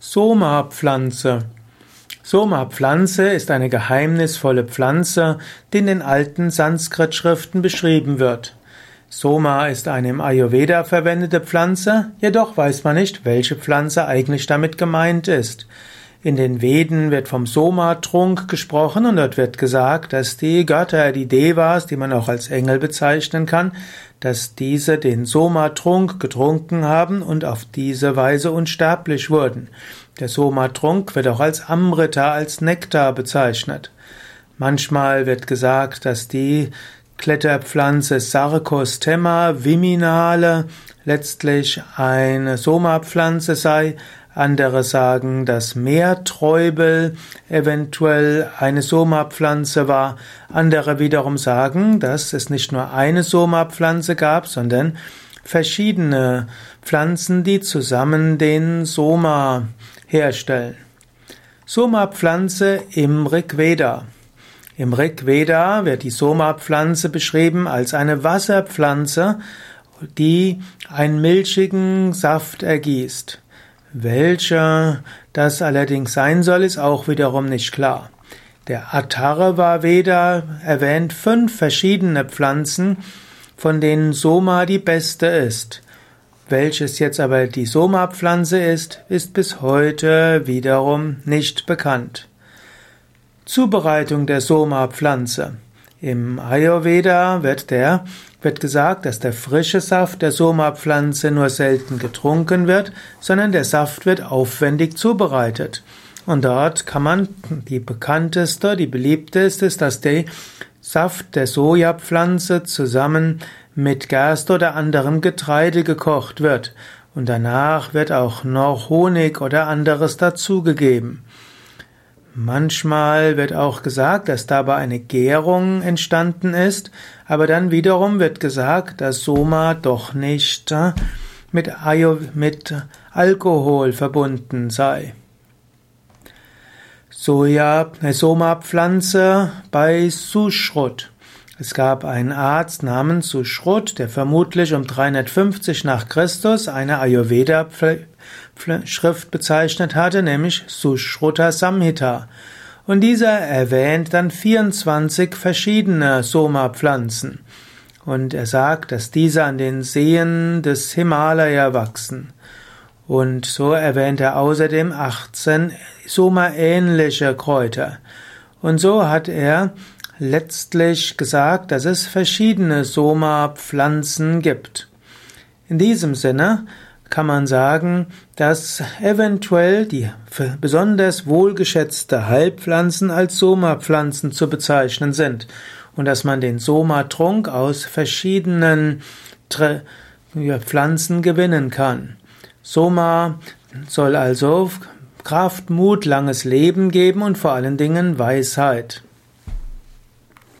Soma-Pflanze. Soma-Pflanze ist eine geheimnisvolle Pflanze, die in den alten Sanskrit-Schriften beschrieben wird. Soma ist eine im Ayurveda verwendete Pflanze, jedoch weiß man nicht, welche Pflanze eigentlich damit gemeint ist. In den Veden wird vom Soma-Trunk gesprochen und dort wird gesagt, dass die Götter, die Devas, die man auch als Engel bezeichnen kann, dass diese den Soma-Trunk getrunken haben und auf diese Weise unsterblich wurden. Der Soma-Trunk wird auch als Amrita, als Nektar bezeichnet. Manchmal wird gesagt, dass die Kletterpflanze Sarcostema viminale letztlich eine Soma-Pflanze sei, andere sagen, dass Meerträubel eventuell eine Soma-Pflanze war. Andere wiederum sagen, dass es nicht nur eine Soma-Pflanze gab, sondern verschiedene Pflanzen, die zusammen den Soma herstellen. Soma-Pflanze im Rigveda. Im Rigveda wird die Soma-Pflanze beschrieben als eine Wasserpflanze, die einen milchigen Saft ergießt. Welcher das allerdings sein soll, ist auch wiederum nicht klar. Der Atharva Veda erwähnt fünf verschiedene Pflanzen, von denen Soma die beste ist. Welches jetzt aber die Soma-Pflanze ist, ist bis heute wiederum nicht bekannt. Zubereitung der Soma-Pflanze. Im Ayurveda wird der, wird gesagt, dass der frische Saft der Soma-Pflanze nur selten getrunken wird, sondern der Saft wird aufwendig zubereitet. Und dort kann man, die bekannteste, die beliebteste ist, dass der Saft der Sojapflanze zusammen mit Gerste oder anderem Getreide gekocht wird. Und danach wird auch noch Honig oder anderes dazugegeben. Manchmal wird auch gesagt, dass dabei eine Gärung entstanden ist, aber dann wiederum wird gesagt, dass Soma doch nicht äh, mit, mit Alkohol verbunden sei. Soja, Soma-Pflanze bei Sushrut. Es gab einen Arzt namens Sushrut, der vermutlich um 350 nach Christus eine Ayurveda-Schrift bezeichnet hatte, nämlich Sushruta Samhita. Und dieser erwähnt dann 24 verschiedene Soma-Pflanzen. Und er sagt, dass diese an den Seen des Himalaya wachsen. Und so erwähnt er außerdem 18 Soma-ähnliche Kräuter. Und so hat er letztlich gesagt, dass es verschiedene Soma-Pflanzen gibt. In diesem Sinne kann man sagen, dass eventuell die besonders wohlgeschätzte Heilpflanzen als Soma-Pflanzen zu bezeichnen sind und dass man den Soma-Trunk aus verschiedenen Pflanzen gewinnen kann. Soma soll also Kraft, Mut, langes Leben geben und vor allen Dingen Weisheit.